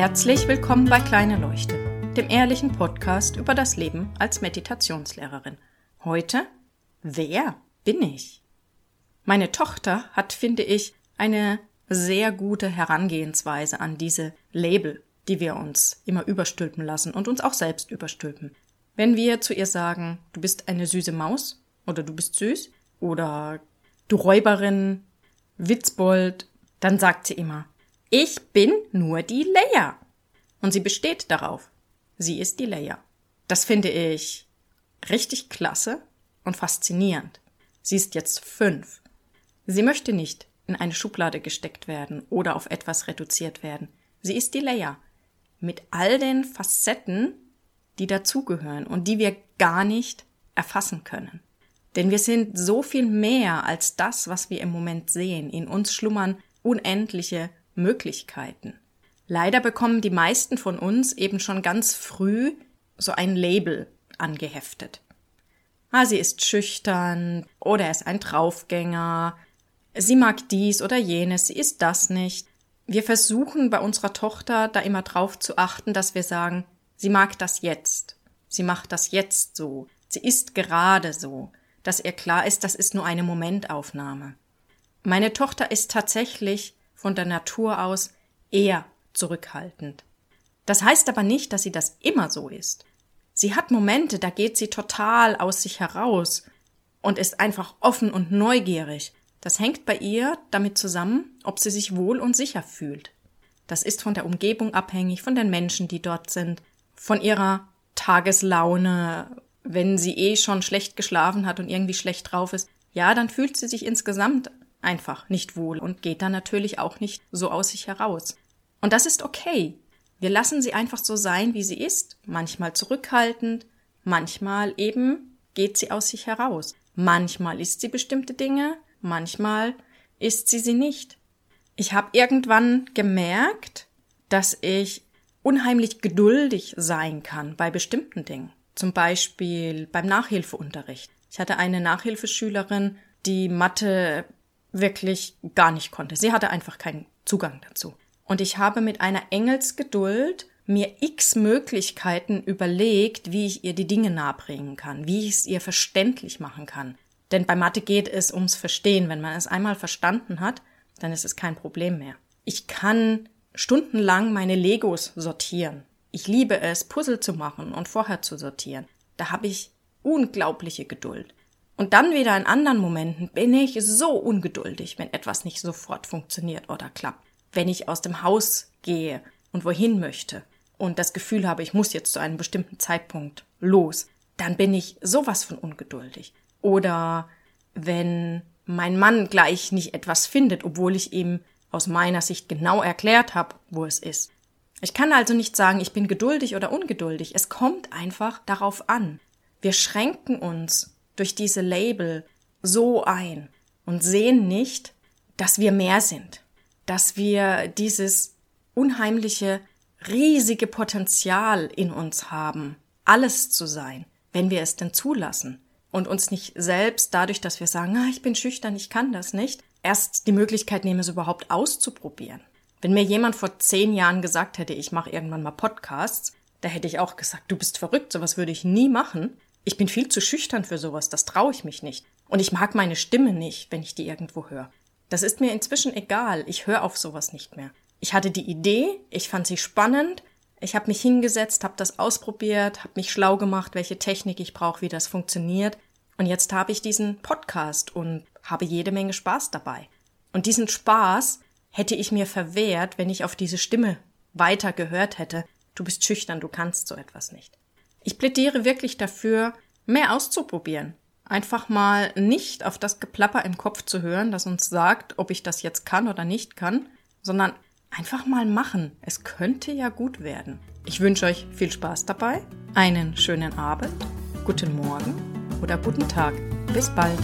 Herzlich willkommen bei Kleine Leuchte, dem ehrlichen Podcast über das Leben als Meditationslehrerin. Heute, wer bin ich? Meine Tochter hat, finde ich, eine sehr gute Herangehensweise an diese Label, die wir uns immer überstülpen lassen und uns auch selbst überstülpen. Wenn wir zu ihr sagen, du bist eine süße Maus oder du bist süß oder du Räuberin, Witzbold, dann sagt sie immer, ich bin nur die Leia. Und sie besteht darauf. Sie ist die Leia. Das finde ich richtig klasse und faszinierend. Sie ist jetzt fünf. Sie möchte nicht in eine Schublade gesteckt werden oder auf etwas reduziert werden. Sie ist die Leia. Mit all den Facetten, die dazugehören und die wir gar nicht erfassen können. Denn wir sind so viel mehr als das, was wir im Moment sehen. In uns schlummern unendliche Möglichkeiten. Leider bekommen die meisten von uns eben schon ganz früh so ein Label angeheftet. Ah, sie ist schüchtern oder er ist ein Draufgänger. Sie mag dies oder jenes, sie ist das nicht. Wir versuchen bei unserer Tochter da immer drauf zu achten, dass wir sagen, sie mag das jetzt. Sie macht das jetzt so. Sie ist gerade so. Dass ihr klar ist, das ist nur eine Momentaufnahme. Meine Tochter ist tatsächlich von der Natur aus eher zurückhaltend. Das heißt aber nicht, dass sie das immer so ist. Sie hat Momente, da geht sie total aus sich heraus und ist einfach offen und neugierig. Das hängt bei ihr damit zusammen, ob sie sich wohl und sicher fühlt. Das ist von der Umgebung abhängig, von den Menschen, die dort sind, von ihrer Tageslaune. Wenn sie eh schon schlecht geschlafen hat und irgendwie schlecht drauf ist, ja, dann fühlt sie sich insgesamt einfach nicht wohl und geht dann natürlich auch nicht so aus sich heraus. Und das ist okay. Wir lassen sie einfach so sein, wie sie ist, manchmal zurückhaltend, manchmal eben geht sie aus sich heraus. Manchmal ist sie bestimmte Dinge, manchmal ist sie sie nicht. Ich habe irgendwann gemerkt, dass ich unheimlich geduldig sein kann bei bestimmten Dingen. Zum Beispiel beim Nachhilfeunterricht. Ich hatte eine Nachhilfeschülerin, die Mathe wirklich gar nicht konnte. Sie hatte einfach keinen Zugang dazu. Und ich habe mit einer Engelsgeduld mir x Möglichkeiten überlegt, wie ich ihr die Dinge nahebringen kann, wie ich es ihr verständlich machen kann. Denn bei Mathe geht es ums Verstehen. Wenn man es einmal verstanden hat, dann ist es kein Problem mehr. Ich kann stundenlang meine Legos sortieren. Ich liebe es, Puzzle zu machen und vorher zu sortieren. Da habe ich unglaubliche Geduld. Und dann wieder in anderen Momenten bin ich so ungeduldig, wenn etwas nicht sofort funktioniert oder klappt. Wenn ich aus dem Haus gehe und wohin möchte und das Gefühl habe, ich muss jetzt zu einem bestimmten Zeitpunkt los, dann bin ich sowas von ungeduldig. Oder wenn mein Mann gleich nicht etwas findet, obwohl ich ihm aus meiner Sicht genau erklärt habe, wo es ist. Ich kann also nicht sagen, ich bin geduldig oder ungeduldig. Es kommt einfach darauf an. Wir schränken uns durch diese Label so ein und sehen nicht, dass wir mehr sind, dass wir dieses unheimliche, riesige Potenzial in uns haben, alles zu sein, wenn wir es denn zulassen und uns nicht selbst dadurch, dass wir sagen, ah, ich bin schüchtern, ich kann das nicht, erst die Möglichkeit nehmen, es überhaupt auszuprobieren. Wenn mir jemand vor zehn Jahren gesagt hätte, ich mache irgendwann mal Podcasts, da hätte ich auch gesagt, du bist verrückt, sowas würde ich nie machen. Ich bin viel zu schüchtern für sowas, das traue ich mich nicht. Und ich mag meine Stimme nicht, wenn ich die irgendwo höre. Das ist mir inzwischen egal, ich höre auf sowas nicht mehr. Ich hatte die Idee, ich fand sie spannend, ich habe mich hingesetzt, habe das ausprobiert, habe mich schlau gemacht, welche Technik ich brauche, wie das funktioniert. Und jetzt habe ich diesen Podcast und habe jede Menge Spaß dabei. Und diesen Spaß hätte ich mir verwehrt, wenn ich auf diese Stimme weiter gehört hätte. Du bist schüchtern, du kannst so etwas nicht. Ich plädiere wirklich dafür, mehr auszuprobieren. Einfach mal nicht auf das Geplapper im Kopf zu hören, das uns sagt, ob ich das jetzt kann oder nicht kann, sondern einfach mal machen. Es könnte ja gut werden. Ich wünsche euch viel Spaß dabei, einen schönen Abend, guten Morgen oder guten Tag. Bis bald.